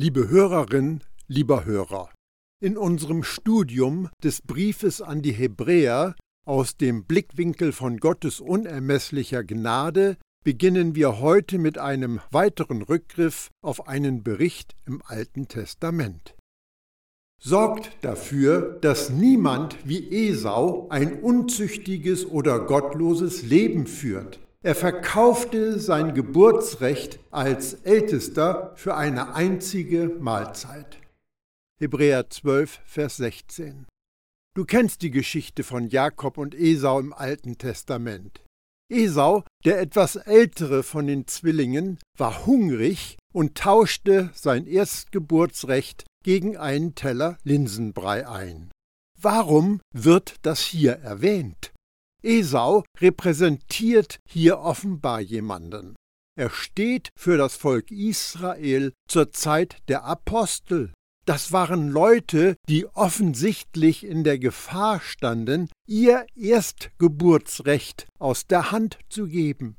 Liebe Hörerin, lieber Hörer, in unserem Studium des Briefes an die Hebräer aus dem Blickwinkel von Gottes unermesslicher Gnade beginnen wir heute mit einem weiteren Rückgriff auf einen Bericht im Alten Testament. Sorgt dafür, dass niemand wie Esau ein unzüchtiges oder gottloses Leben führt, er verkaufte sein Geburtsrecht als Ältester für eine einzige Mahlzeit. Hebräer 12, Vers 16. Du kennst die Geschichte von Jakob und Esau im Alten Testament. Esau, der etwas ältere von den Zwillingen, war hungrig und tauschte sein Erstgeburtsrecht gegen einen Teller Linsenbrei ein. Warum wird das hier erwähnt? Esau repräsentiert hier offenbar jemanden. Er steht für das Volk Israel zur Zeit der Apostel. Das waren Leute, die offensichtlich in der Gefahr standen, ihr Erstgeburtsrecht aus der Hand zu geben.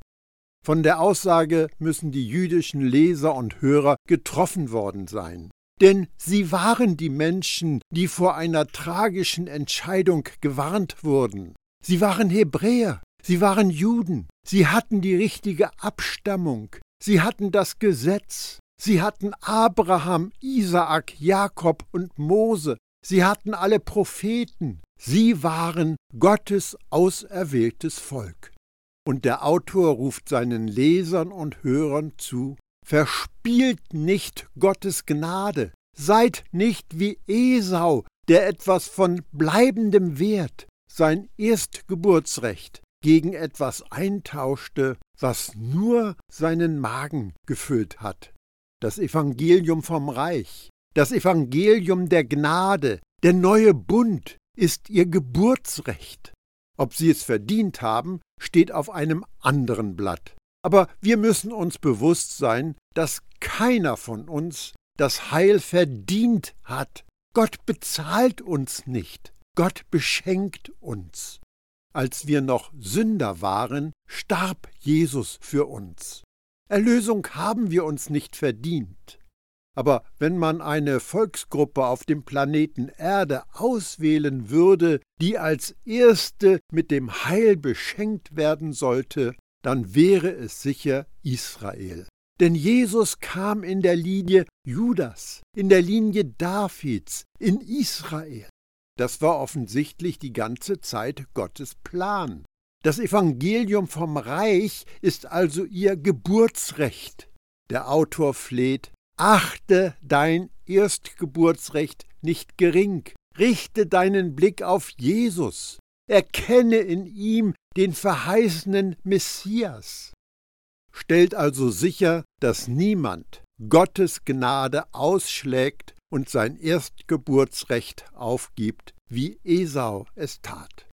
Von der Aussage müssen die jüdischen Leser und Hörer getroffen worden sein. Denn sie waren die Menschen, die vor einer tragischen Entscheidung gewarnt wurden. Sie waren Hebräer, sie waren Juden, sie hatten die richtige Abstammung, sie hatten das Gesetz, sie hatten Abraham, Isaak, Jakob und Mose, sie hatten alle Propheten, sie waren Gottes auserwähltes Volk. Und der Autor ruft seinen Lesern und Hörern zu, verspielt nicht Gottes Gnade, seid nicht wie Esau, der etwas von bleibendem Wert, sein Erstgeburtsrecht gegen etwas eintauschte, was nur seinen Magen gefüllt hat. Das Evangelium vom Reich, das Evangelium der Gnade, der neue Bund ist ihr Geburtsrecht. Ob sie es verdient haben, steht auf einem anderen Blatt. Aber wir müssen uns bewusst sein, dass keiner von uns das Heil verdient hat. Gott bezahlt uns nicht. Gott beschenkt uns. Als wir noch Sünder waren, starb Jesus für uns. Erlösung haben wir uns nicht verdient. Aber wenn man eine Volksgruppe auf dem Planeten Erde auswählen würde, die als erste mit dem Heil beschenkt werden sollte, dann wäre es sicher Israel. Denn Jesus kam in der Linie Judas, in der Linie Davids, in Israel. Das war offensichtlich die ganze Zeit Gottes Plan. Das Evangelium vom Reich ist also ihr Geburtsrecht. Der Autor fleht, achte dein Erstgeburtsrecht nicht gering, richte deinen Blick auf Jesus, erkenne in ihm den verheißenen Messias. Stellt also sicher, dass niemand Gottes Gnade ausschlägt und sein Erstgeburtsrecht aufgibt, wie Esau es tat.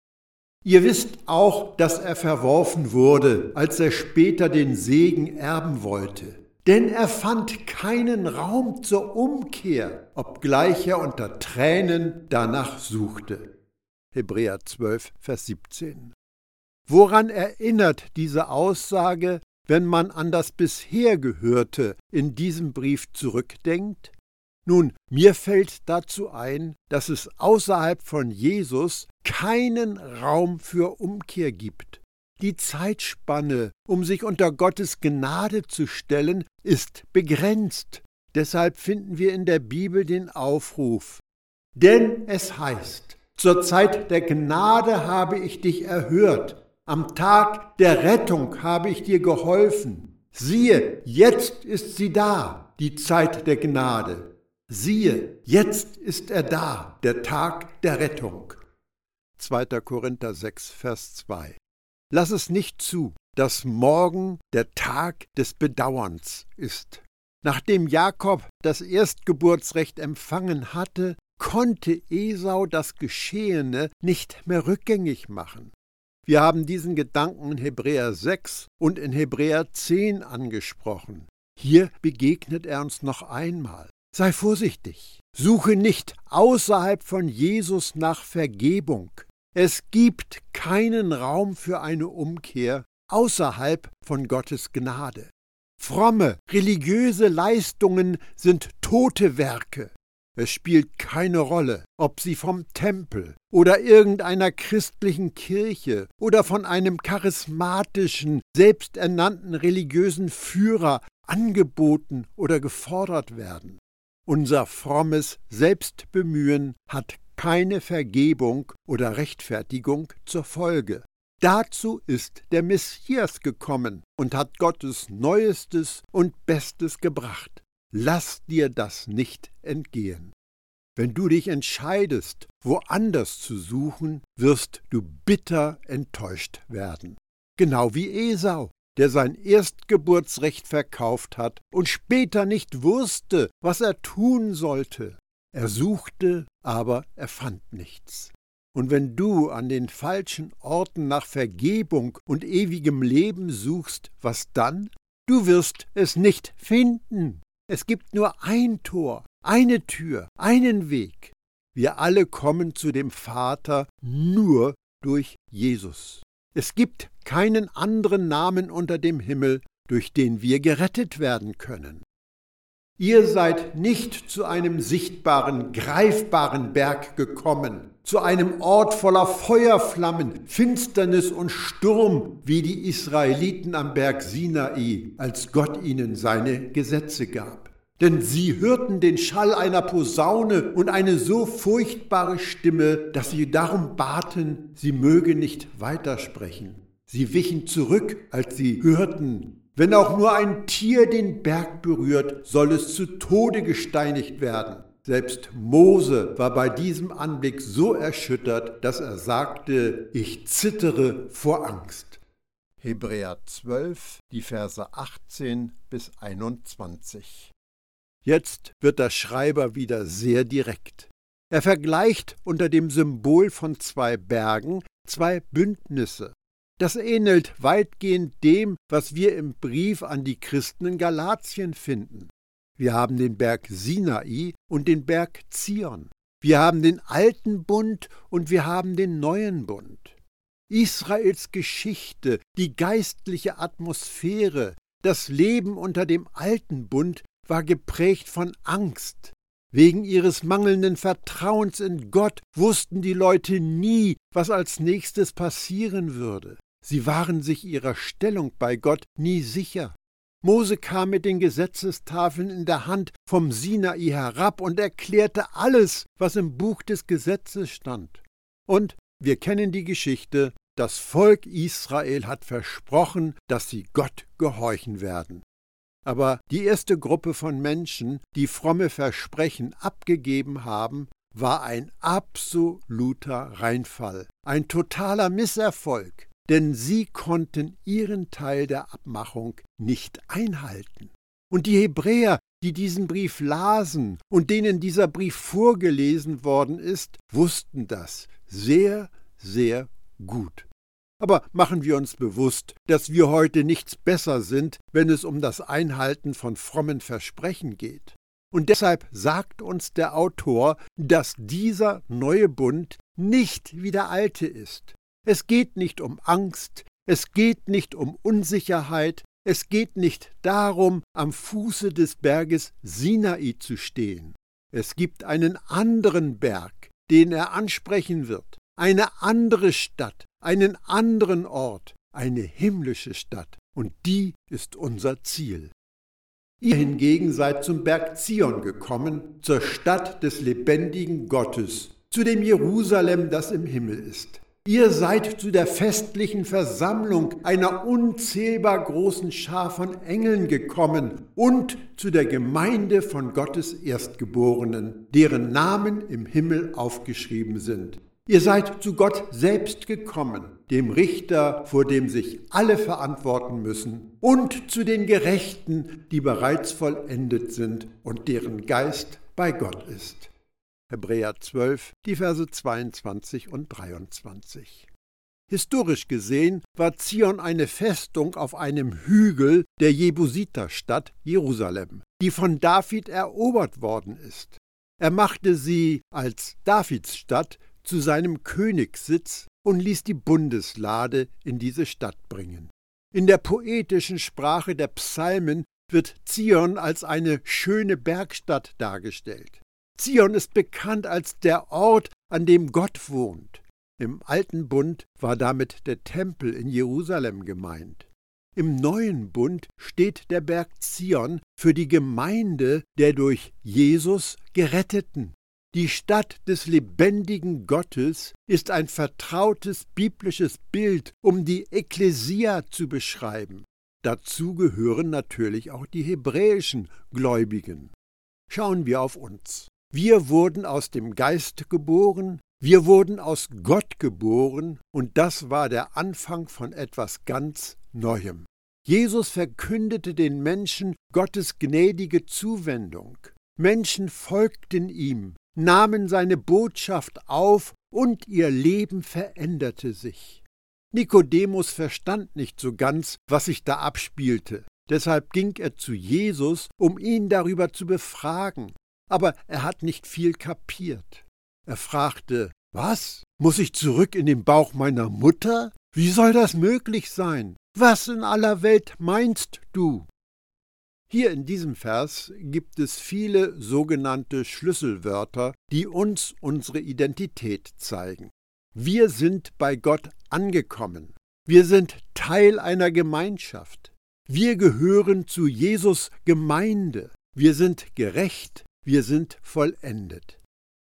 Ihr wisst auch, dass er verworfen wurde, als er später den Segen erben wollte. Denn er fand keinen Raum zur Umkehr, obgleich er unter Tränen danach suchte. Hebräer 12, Vers 17. Woran erinnert diese Aussage, wenn man an das bisher Gehörte in diesem Brief zurückdenkt? Nun, mir fällt dazu ein, dass es außerhalb von Jesus keinen Raum für Umkehr gibt. Die Zeitspanne, um sich unter Gottes Gnade zu stellen, ist begrenzt. Deshalb finden wir in der Bibel den Aufruf. Denn es heißt, zur Zeit der Gnade habe ich dich erhört, am Tag der Rettung habe ich dir geholfen. Siehe, jetzt ist sie da, die Zeit der Gnade. Siehe, jetzt ist er da, der Tag der Rettung. 2. Korinther 6, Vers 2. Lass es nicht zu, dass morgen der Tag des Bedauerns ist. Nachdem Jakob das Erstgeburtsrecht empfangen hatte, konnte Esau das Geschehene nicht mehr rückgängig machen. Wir haben diesen Gedanken in Hebräer 6 und in Hebräer 10 angesprochen. Hier begegnet er uns noch einmal. Sei vorsichtig. Suche nicht außerhalb von Jesus nach Vergebung. Es gibt keinen Raum für eine Umkehr außerhalb von Gottes Gnade. Fromme, religiöse Leistungen sind tote Werke. Es spielt keine Rolle, ob sie vom Tempel oder irgendeiner christlichen Kirche oder von einem charismatischen, selbsternannten religiösen Führer angeboten oder gefordert werden. Unser frommes Selbstbemühen hat keine Vergebung oder Rechtfertigung zur Folge. Dazu ist der Messias gekommen und hat Gottes Neuestes und Bestes gebracht. Lass dir das nicht entgehen. Wenn du dich entscheidest, woanders zu suchen, wirst du bitter enttäuscht werden. Genau wie Esau, der sein Erstgeburtsrecht verkauft hat und später nicht wusste, was er tun sollte. Er suchte, aber er fand nichts. Und wenn du an den falschen Orten nach Vergebung und ewigem Leben suchst, was dann? Du wirst es nicht finden. Es gibt nur ein Tor, eine Tür, einen Weg. Wir alle kommen zu dem Vater nur durch Jesus. Es gibt keinen anderen Namen unter dem Himmel, durch den wir gerettet werden können. Ihr seid nicht zu einem sichtbaren, greifbaren Berg gekommen, zu einem Ort voller Feuerflammen, Finsternis und Sturm, wie die Israeliten am Berg Sinai, als Gott ihnen seine Gesetze gab. Denn sie hörten den Schall einer Posaune und eine so furchtbare Stimme, dass sie darum baten, sie möge nicht weitersprechen. Sie wichen zurück, als sie hörten, wenn auch nur ein Tier den Berg berührt, soll es zu Tode gesteinigt werden. Selbst Mose war bei diesem Anblick so erschüttert, dass er sagte, ich zittere vor Angst. Hebräer 12, die Verse 18 bis 21. Jetzt wird der Schreiber wieder sehr direkt. Er vergleicht unter dem Symbol von zwei Bergen zwei Bündnisse. Das ähnelt weitgehend dem, was wir im Brief an die Christen in Galatien finden. Wir haben den Berg Sinai und den Berg Zion. Wir haben den alten Bund und wir haben den neuen Bund. Israels Geschichte, die geistliche Atmosphäre, das Leben unter dem alten Bund war geprägt von Angst. Wegen ihres mangelnden Vertrauens in Gott wussten die Leute nie, was als nächstes passieren würde. Sie waren sich ihrer Stellung bei Gott nie sicher. Mose kam mit den Gesetzestafeln in der Hand vom Sinai herab und erklärte alles, was im Buch des Gesetzes stand. Und wir kennen die Geschichte, das Volk Israel hat versprochen, dass sie Gott gehorchen werden. Aber die erste Gruppe von Menschen, die fromme Versprechen abgegeben haben, war ein absoluter Reinfall, ein totaler Misserfolg denn sie konnten ihren Teil der Abmachung nicht einhalten. Und die Hebräer, die diesen Brief lasen und denen dieser Brief vorgelesen worden ist, wussten das sehr, sehr gut. Aber machen wir uns bewusst, dass wir heute nichts besser sind, wenn es um das Einhalten von frommen Versprechen geht. Und deshalb sagt uns der Autor, dass dieser neue Bund nicht wie der alte ist. Es geht nicht um Angst, es geht nicht um Unsicherheit, es geht nicht darum, am Fuße des Berges Sinai zu stehen. Es gibt einen anderen Berg, den er ansprechen wird, eine andere Stadt, einen anderen Ort, eine himmlische Stadt, und die ist unser Ziel. Ihr hingegen seid zum Berg Zion gekommen, zur Stadt des lebendigen Gottes, zu dem Jerusalem, das im Himmel ist. Ihr seid zu der festlichen Versammlung einer unzählbar großen Schar von Engeln gekommen und zu der Gemeinde von Gottes Erstgeborenen, deren Namen im Himmel aufgeschrieben sind. Ihr seid zu Gott selbst gekommen, dem Richter, vor dem sich alle verantworten müssen, und zu den Gerechten, die bereits vollendet sind und deren Geist bei Gott ist. Hebräer 12, die Verse 22 und 23. Historisch gesehen war Zion eine Festung auf einem Hügel der Jebusiterstadt Jerusalem, die von David erobert worden ist. Er machte sie als Davidsstadt zu seinem Königssitz und ließ die Bundeslade in diese Stadt bringen. In der poetischen Sprache der Psalmen wird Zion als eine schöne Bergstadt dargestellt. Zion ist bekannt als der Ort, an dem Gott wohnt. Im alten Bund war damit der Tempel in Jerusalem gemeint. Im neuen Bund steht der Berg Zion für die Gemeinde der durch Jesus Geretteten. Die Stadt des lebendigen Gottes ist ein vertrautes biblisches Bild, um die Ekklesia zu beschreiben. Dazu gehören natürlich auch die hebräischen Gläubigen. Schauen wir auf uns. Wir wurden aus dem Geist geboren, wir wurden aus Gott geboren, und das war der Anfang von etwas ganz Neuem. Jesus verkündete den Menschen Gottes gnädige Zuwendung. Menschen folgten ihm, nahmen seine Botschaft auf und ihr Leben veränderte sich. Nikodemus verstand nicht so ganz, was sich da abspielte. Deshalb ging er zu Jesus, um ihn darüber zu befragen. Aber er hat nicht viel kapiert. Er fragte, was? Muss ich zurück in den Bauch meiner Mutter? Wie soll das möglich sein? Was in aller Welt meinst du? Hier in diesem Vers gibt es viele sogenannte Schlüsselwörter, die uns unsere Identität zeigen. Wir sind bei Gott angekommen. Wir sind Teil einer Gemeinschaft. Wir gehören zu Jesus Gemeinde. Wir sind gerecht. Wir sind vollendet.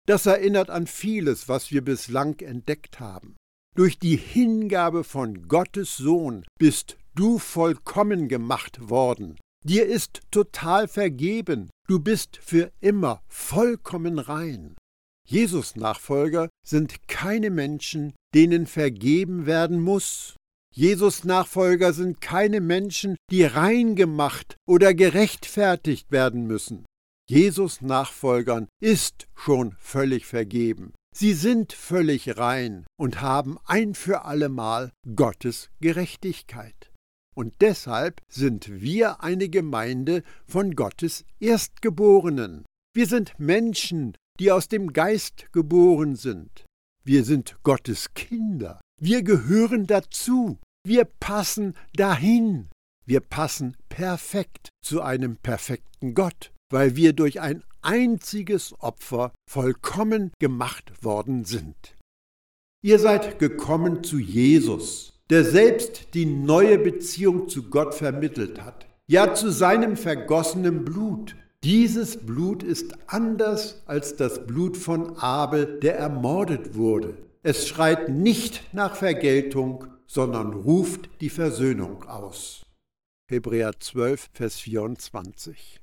Das erinnert an vieles, was wir bislang entdeckt haben. Durch die Hingabe von Gottes Sohn bist du vollkommen gemacht worden, Dir ist total vergeben. Du bist für immer vollkommen rein. Jesus Nachfolger sind keine Menschen, denen vergeben werden muss. Jesus Nachfolger sind keine Menschen, die rein gemacht oder gerechtfertigt werden müssen. Jesus Nachfolgern ist schon völlig vergeben. Sie sind völlig rein und haben ein für allemal Gottes Gerechtigkeit. Und deshalb sind wir eine Gemeinde von Gottes Erstgeborenen. Wir sind Menschen, die aus dem Geist geboren sind. Wir sind Gottes Kinder. Wir gehören dazu. Wir passen dahin. Wir passen perfekt zu einem perfekten Gott, weil wir durch ein einziges Opfer vollkommen gemacht worden sind. Ihr seid gekommen zu Jesus, der selbst die neue Beziehung zu Gott vermittelt hat, ja zu seinem vergossenen Blut. Dieses Blut ist anders als das Blut von Abel, der ermordet wurde. Es schreit nicht nach Vergeltung, sondern ruft die Versöhnung aus. Hebräer 12, Vers 24.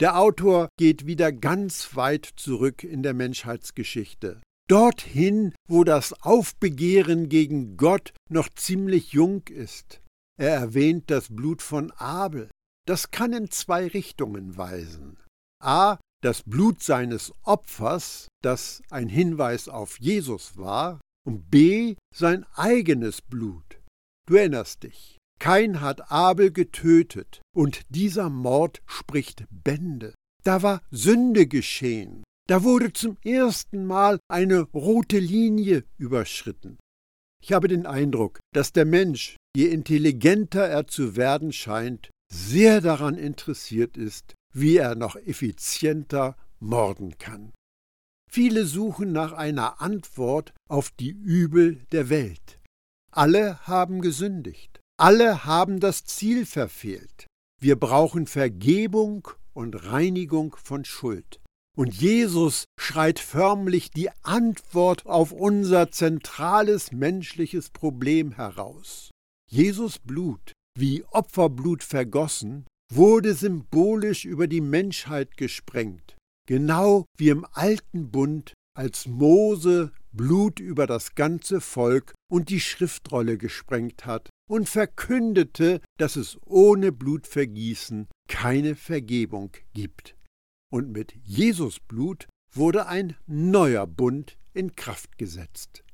Der Autor geht wieder ganz weit zurück in der Menschheitsgeschichte dorthin, wo das Aufbegehren gegen Gott noch ziemlich jung ist. Er erwähnt das Blut von Abel. Das kann in zwei Richtungen weisen. A. Das Blut seines Opfers, das ein Hinweis auf Jesus war, und B. sein eigenes Blut. Du erinnerst dich. Kein hat Abel getötet, und dieser Mord spricht Bände. Da war Sünde geschehen. Da wurde zum ersten Mal eine rote Linie überschritten. Ich habe den Eindruck, dass der Mensch, je intelligenter er zu werden scheint, sehr daran interessiert ist, wie er noch effizienter morden kann. Viele suchen nach einer Antwort auf die Übel der Welt. Alle haben gesündigt. Alle haben das Ziel verfehlt. Wir brauchen Vergebung und Reinigung von Schuld. Und Jesus schreit förmlich die Antwort auf unser zentrales menschliches Problem heraus. Jesus Blut, wie Opferblut vergossen, wurde symbolisch über die Menschheit gesprengt, genau wie im alten Bund, als Mose Blut über das ganze Volk und die Schriftrolle gesprengt hat und verkündete, dass es ohne Blutvergießen keine Vergebung gibt und mit Jesus Blut wurde ein neuer Bund in Kraft gesetzt.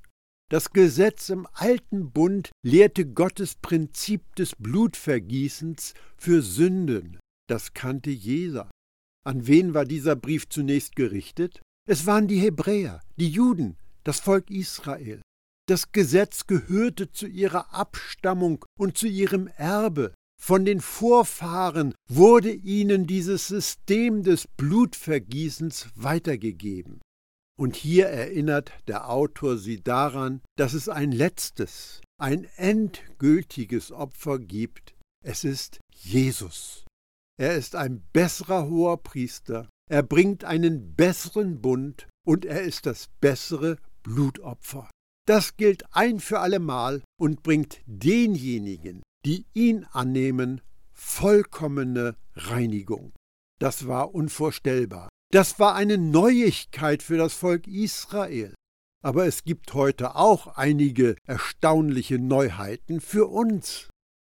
Das Gesetz im alten Bund lehrte Gottes Prinzip des Blutvergießens für Sünden. Das kannte jeder. An wen war dieser Brief zunächst gerichtet? Es waren die Hebräer, die Juden, das Volk Israel. Das Gesetz gehörte zu ihrer Abstammung und zu ihrem Erbe. Von den Vorfahren wurde ihnen dieses System des Blutvergießens weitergegeben. Und hier erinnert der Autor sie daran, dass es ein letztes, ein endgültiges Opfer gibt. Es ist Jesus. Er ist ein besserer hoher Priester, er bringt einen besseren Bund und er ist das bessere Blutopfer. Das gilt ein für allemal und bringt denjenigen, die ihn annehmen, vollkommene Reinigung. Das war unvorstellbar. Das war eine Neuigkeit für das Volk Israel. Aber es gibt heute auch einige erstaunliche Neuheiten für uns.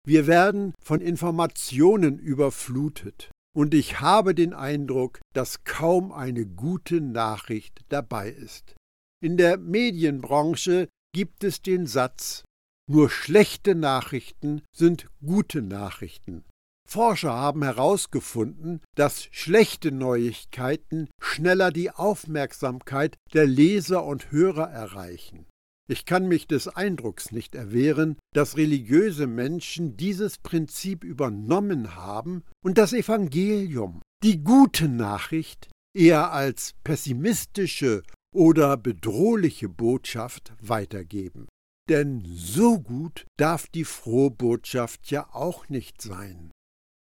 Wir werden von Informationen überflutet, und ich habe den Eindruck, dass kaum eine gute Nachricht dabei ist. In der Medienbranche gibt es den Satz nur schlechte Nachrichten sind gute Nachrichten. Forscher haben herausgefunden, dass schlechte Neuigkeiten schneller die Aufmerksamkeit der Leser und Hörer erreichen. Ich kann mich des Eindrucks nicht erwehren, dass religiöse Menschen dieses Prinzip übernommen haben und das Evangelium, die gute Nachricht, eher als pessimistische oder bedrohliche Botschaft weitergeben. Denn so gut darf die frohe Botschaft ja auch nicht sein.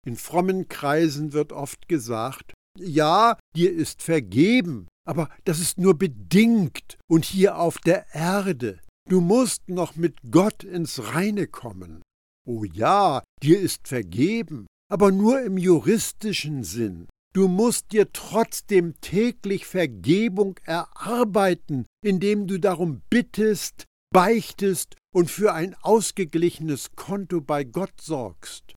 In frommen Kreisen wird oft gesagt, ja, dir ist vergeben, aber das ist nur bedingt und hier auf der Erde. Du musst noch mit Gott ins Reine kommen. Oh ja, dir ist vergeben, aber nur im juristischen Sinn. Du musst dir trotzdem täglich Vergebung erarbeiten, indem du darum bittest, beichtest und für ein ausgeglichenes Konto bei Gott sorgst.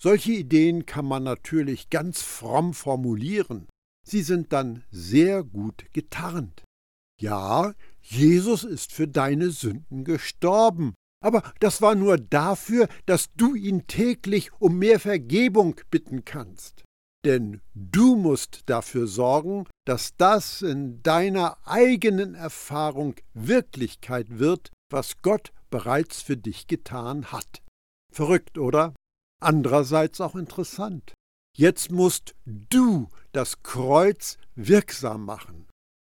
Solche Ideen kann man natürlich ganz fromm formulieren. Sie sind dann sehr gut getarnt. Ja, Jesus ist für deine Sünden gestorben, aber das war nur dafür, dass du ihn täglich um mehr Vergebung bitten kannst. Denn du musst dafür sorgen, dass das in deiner eigenen Erfahrung Wirklichkeit wird, was Gott bereits für dich getan hat. Verrückt, oder? Andererseits auch interessant. Jetzt musst du das Kreuz wirksam machen.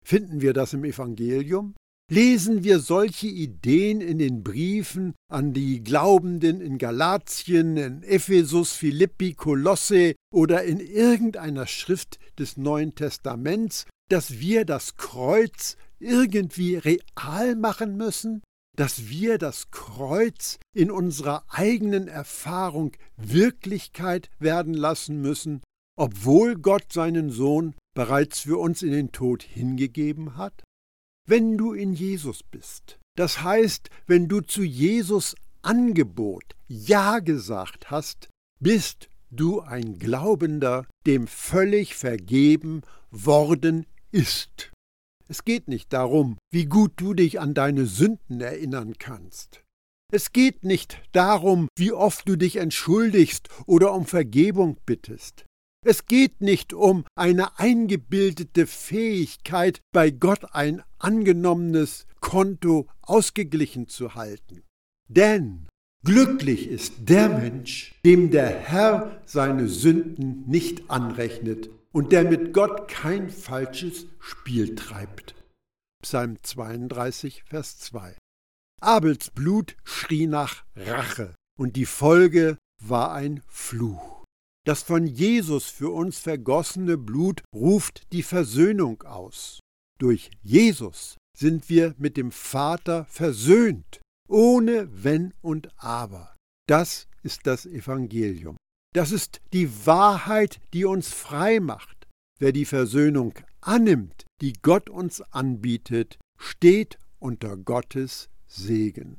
Finden wir das im Evangelium? Lesen wir solche Ideen in den Briefen an die Glaubenden in Galatien, in Ephesus, Philippi, Kolosse oder in irgendeiner Schrift des Neuen Testaments, dass wir das Kreuz irgendwie real machen müssen? Dass wir das Kreuz in unserer eigenen Erfahrung Wirklichkeit werden lassen müssen, obwohl Gott seinen Sohn bereits für uns in den Tod hingegeben hat? Wenn du in Jesus bist, das heißt, wenn du zu Jesus Angebot Ja gesagt hast, bist du ein Glaubender, dem völlig vergeben worden ist. Es geht nicht darum, wie gut du dich an deine Sünden erinnern kannst. Es geht nicht darum, wie oft du dich entschuldigst oder um Vergebung bittest. Es geht nicht um eine eingebildete Fähigkeit, bei Gott ein angenommenes Konto ausgeglichen zu halten. Denn glücklich ist der Mensch, dem der Herr seine Sünden nicht anrechnet und der mit Gott kein falsches Spiel treibt. Psalm 32, Vers 2. Abels Blut schrie nach Rache, und die Folge war ein Fluch. Das von Jesus für uns vergossene Blut ruft die Versöhnung aus. Durch Jesus sind wir mit dem Vater versöhnt, ohne Wenn und Aber. Das ist das Evangelium. Das ist die Wahrheit, die uns frei macht. Wer die Versöhnung annimmt, die Gott uns anbietet, steht unter Gottes Segen.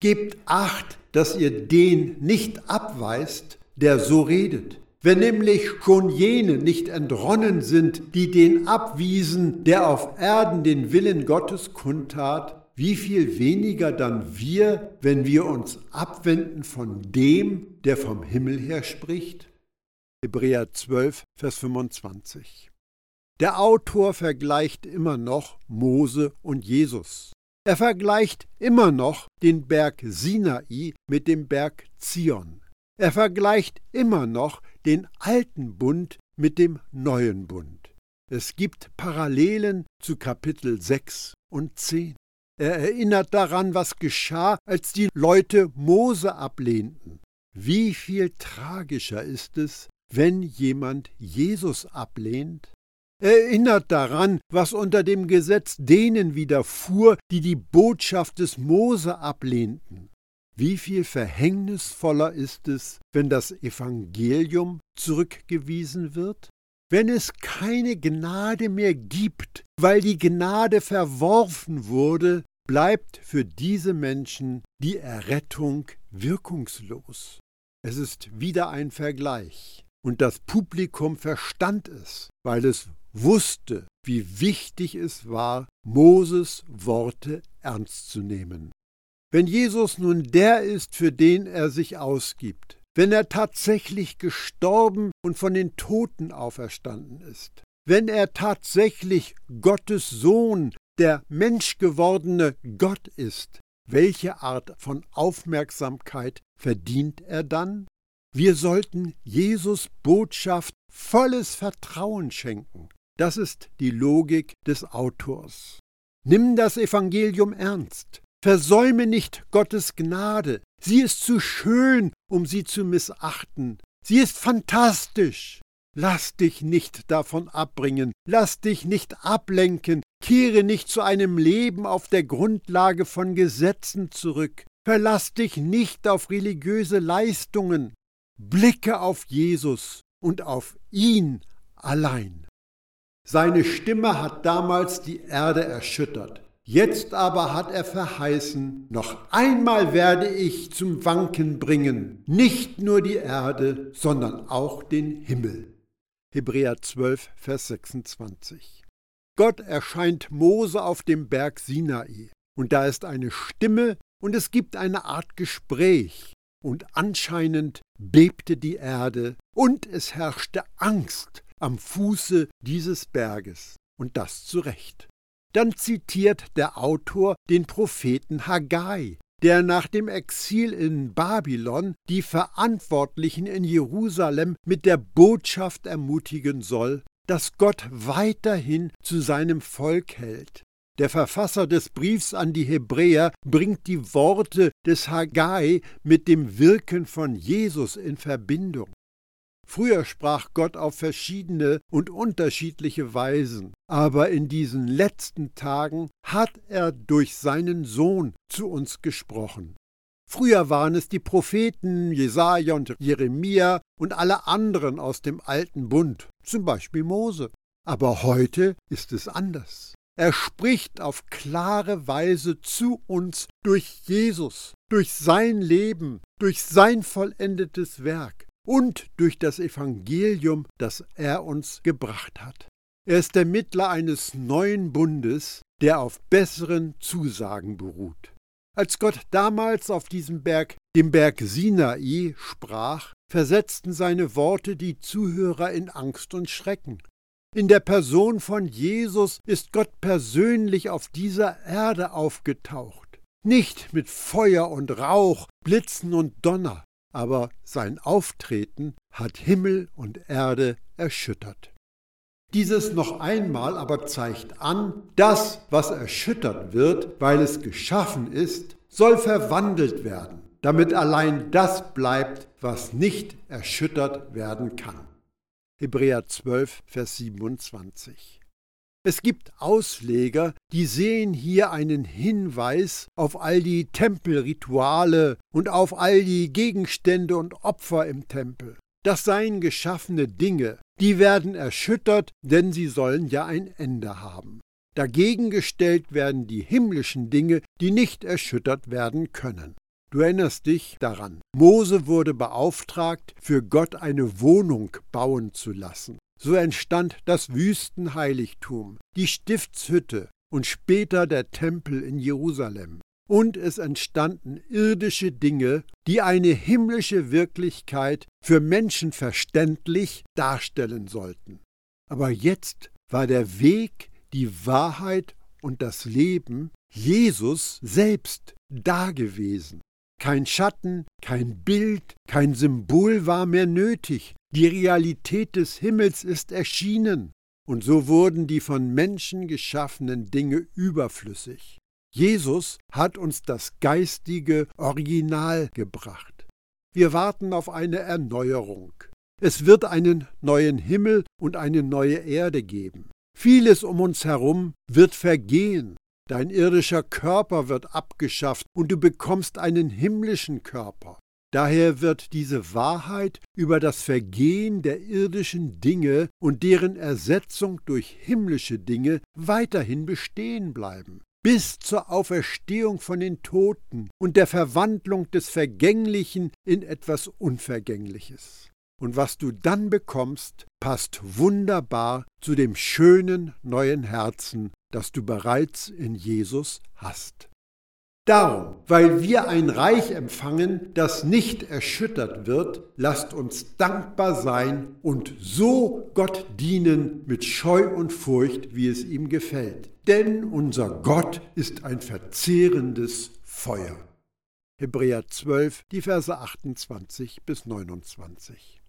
Gebt acht, dass ihr den nicht abweist, der so redet. Wenn nämlich schon jene nicht entronnen sind, die den abwiesen, der auf Erden den Willen Gottes kundtat, wie viel weniger dann wir, wenn wir uns abwenden von dem, der vom Himmel her spricht? Hebräer 12, Vers 25. Der Autor vergleicht immer noch Mose und Jesus. Er vergleicht immer noch den Berg Sinai mit dem Berg Zion. Er vergleicht immer noch den alten Bund mit dem neuen Bund. Es gibt Parallelen zu Kapitel 6 und 10. Er erinnert daran, was geschah, als die Leute Mose ablehnten. Wie viel tragischer ist es, wenn jemand Jesus ablehnt? Er erinnert daran, was unter dem Gesetz denen widerfuhr, die die Botschaft des Mose ablehnten. Wie viel verhängnisvoller ist es, wenn das Evangelium zurückgewiesen wird? Wenn es keine Gnade mehr gibt, weil die Gnade verworfen wurde, bleibt für diese Menschen die Errettung wirkungslos. Es ist wieder ein Vergleich. Und das Publikum verstand es, weil es wusste, wie wichtig es war, Moses Worte ernst zu nehmen. Wenn Jesus nun der ist, für den er sich ausgibt, wenn er tatsächlich gestorben und von den Toten auferstanden ist, wenn er tatsächlich Gottes Sohn, der menschgewordene Gott ist, welche Art von Aufmerksamkeit verdient er dann? Wir sollten Jesus Botschaft volles Vertrauen schenken. Das ist die Logik des Autors. Nimm das Evangelium ernst. Versäume nicht Gottes Gnade. Sie ist zu schön, um sie zu missachten. Sie ist fantastisch. Lass dich nicht davon abbringen, lass dich nicht ablenken, kehre nicht zu einem Leben auf der Grundlage von Gesetzen zurück, verlass dich nicht auf religiöse Leistungen, blicke auf Jesus und auf ihn allein. Seine Stimme hat damals die Erde erschüttert. Jetzt aber hat er verheißen, noch einmal werde ich zum Wanken bringen, nicht nur die Erde, sondern auch den Himmel. Hebräer 12, Vers 26. Gott erscheint Mose auf dem Berg Sinai, und da ist eine Stimme und es gibt eine Art Gespräch, und anscheinend bebte die Erde, und es herrschte Angst am Fuße dieses Berges, und das zu Recht. Dann zitiert der Autor den Propheten Haggai, der nach dem Exil in Babylon die Verantwortlichen in Jerusalem mit der Botschaft ermutigen soll, dass Gott weiterhin zu seinem Volk hält. Der Verfasser des Briefs an die Hebräer bringt die Worte des Haggai mit dem Wirken von Jesus in Verbindung. Früher sprach Gott auf verschiedene und unterschiedliche Weisen, aber in diesen letzten Tagen hat er durch seinen Sohn zu uns gesprochen. Früher waren es die Propheten Jesaja und Jeremia und alle anderen aus dem alten Bund, zum Beispiel Mose. Aber heute ist es anders. Er spricht auf klare Weise zu uns durch Jesus, durch sein Leben, durch sein vollendetes Werk und durch das Evangelium, das er uns gebracht hat. Er ist der Mittler eines neuen Bundes, der auf besseren Zusagen beruht. Als Gott damals auf diesem Berg, dem Berg Sinai, sprach, versetzten seine Worte die Zuhörer in Angst und Schrecken. In der Person von Jesus ist Gott persönlich auf dieser Erde aufgetaucht. Nicht mit Feuer und Rauch, Blitzen und Donner, aber sein Auftreten hat Himmel und Erde erschüttert. Dieses noch einmal aber zeigt an, das, was erschüttert wird, weil es geschaffen ist, soll verwandelt werden, damit allein das bleibt, was nicht erschüttert werden kann. Hebräer 12, Vers 27. Es gibt Ausleger, die sehen hier einen Hinweis auf all die Tempelrituale und auf all die Gegenstände und Opfer im Tempel. Das seien geschaffene Dinge, die werden erschüttert, denn sie sollen ja ein Ende haben. Dagegen gestellt werden die himmlischen Dinge, die nicht erschüttert werden können. Du erinnerst dich daran. Mose wurde beauftragt, für Gott eine Wohnung bauen zu lassen. So entstand das Wüstenheiligtum, die Stiftshütte und später der Tempel in Jerusalem. Und es entstanden irdische Dinge, die eine himmlische Wirklichkeit für Menschen verständlich darstellen sollten. Aber jetzt war der Weg, die Wahrheit und das Leben Jesus selbst dagewesen. Kein Schatten, kein Bild, kein Symbol war mehr nötig. Die Realität des Himmels ist erschienen. Und so wurden die von Menschen geschaffenen Dinge überflüssig. Jesus hat uns das geistige Original gebracht. Wir warten auf eine Erneuerung. Es wird einen neuen Himmel und eine neue Erde geben. Vieles um uns herum wird vergehen. Dein irdischer Körper wird abgeschafft und du bekommst einen himmlischen Körper. Daher wird diese Wahrheit über das Vergehen der irdischen Dinge und deren Ersetzung durch himmlische Dinge weiterhin bestehen bleiben, bis zur Auferstehung von den Toten und der Verwandlung des Vergänglichen in etwas Unvergängliches. Und was du dann bekommst, passt wunderbar zu dem schönen neuen Herzen, das du bereits in Jesus hast. Darum, weil wir ein Reich empfangen, das nicht erschüttert wird, lasst uns dankbar sein und so Gott dienen mit Scheu und Furcht, wie es ihm gefällt. Denn unser Gott ist ein verzehrendes Feuer. Hebräer 12, die Verse 28 bis 29.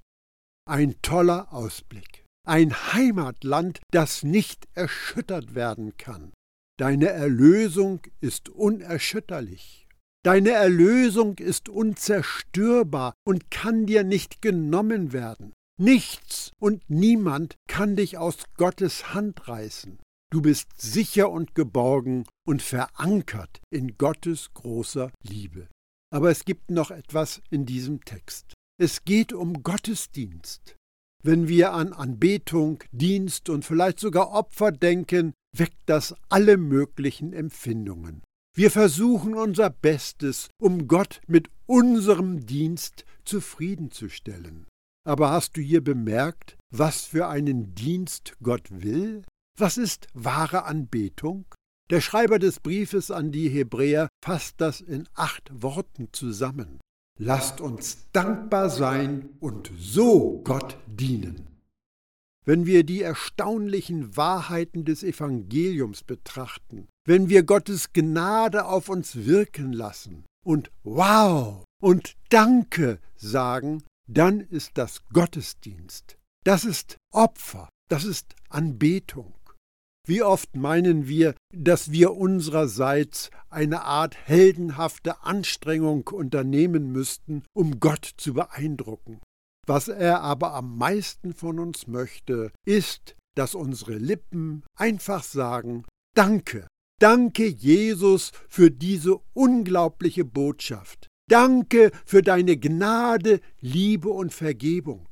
Ein toller Ausblick. Ein Heimatland, das nicht erschüttert werden kann. Deine Erlösung ist unerschütterlich. Deine Erlösung ist unzerstörbar und kann dir nicht genommen werden. Nichts und niemand kann dich aus Gottes Hand reißen. Du bist sicher und geborgen und verankert in Gottes großer Liebe. Aber es gibt noch etwas in diesem Text. Es geht um Gottesdienst. Wenn wir an Anbetung, Dienst und vielleicht sogar Opfer denken, weckt das alle möglichen Empfindungen. Wir versuchen unser Bestes, um Gott mit unserem Dienst zufriedenzustellen. Aber hast du hier bemerkt, was für einen Dienst Gott will? Was ist wahre Anbetung? Der Schreiber des Briefes an die Hebräer fasst das in acht Worten zusammen. Lasst uns dankbar sein und so Gott dienen. Wenn wir die erstaunlichen Wahrheiten des Evangeliums betrachten, wenn wir Gottes Gnade auf uns wirken lassen und Wow und Danke sagen, dann ist das Gottesdienst. Das ist Opfer, das ist Anbetung. Wie oft meinen wir, dass wir unsererseits eine Art heldenhafte Anstrengung unternehmen müssten, um Gott zu beeindrucken. Was er aber am meisten von uns möchte, ist, dass unsere Lippen einfach sagen Danke, danke Jesus für diese unglaubliche Botschaft. Danke für deine Gnade, Liebe und Vergebung.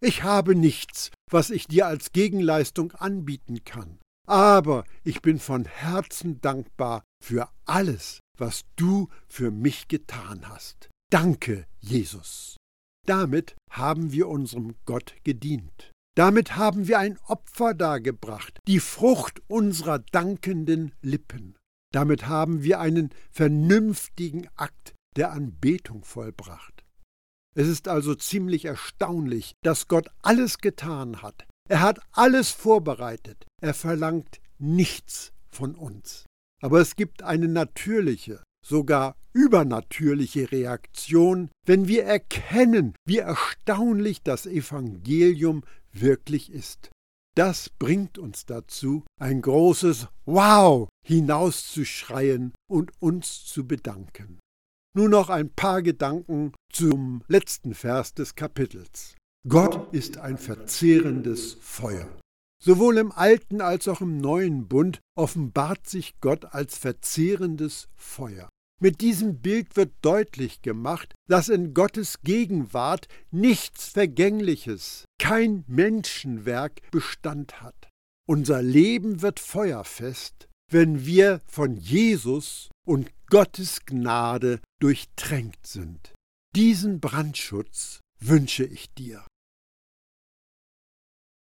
Ich habe nichts, was ich dir als Gegenleistung anbieten kann. Aber ich bin von Herzen dankbar für alles, was du für mich getan hast. Danke, Jesus. Damit haben wir unserem Gott gedient. Damit haben wir ein Opfer dargebracht, die Frucht unserer dankenden Lippen. Damit haben wir einen vernünftigen Akt der Anbetung vollbracht. Es ist also ziemlich erstaunlich, dass Gott alles getan hat, er hat alles vorbereitet. Er verlangt nichts von uns. Aber es gibt eine natürliche, sogar übernatürliche Reaktion, wenn wir erkennen, wie erstaunlich das Evangelium wirklich ist. Das bringt uns dazu, ein großes Wow hinauszuschreien und uns zu bedanken. Nun noch ein paar Gedanken zum letzten Vers des Kapitels. Gott ist ein verzehrendes Feuer. Sowohl im alten als auch im neuen Bund offenbart sich Gott als verzehrendes Feuer. Mit diesem Bild wird deutlich gemacht, dass in Gottes Gegenwart nichts Vergängliches, kein Menschenwerk Bestand hat. Unser Leben wird feuerfest, wenn wir von Jesus und Gottes Gnade durchtränkt sind. Diesen Brandschutz wünsche ich dir.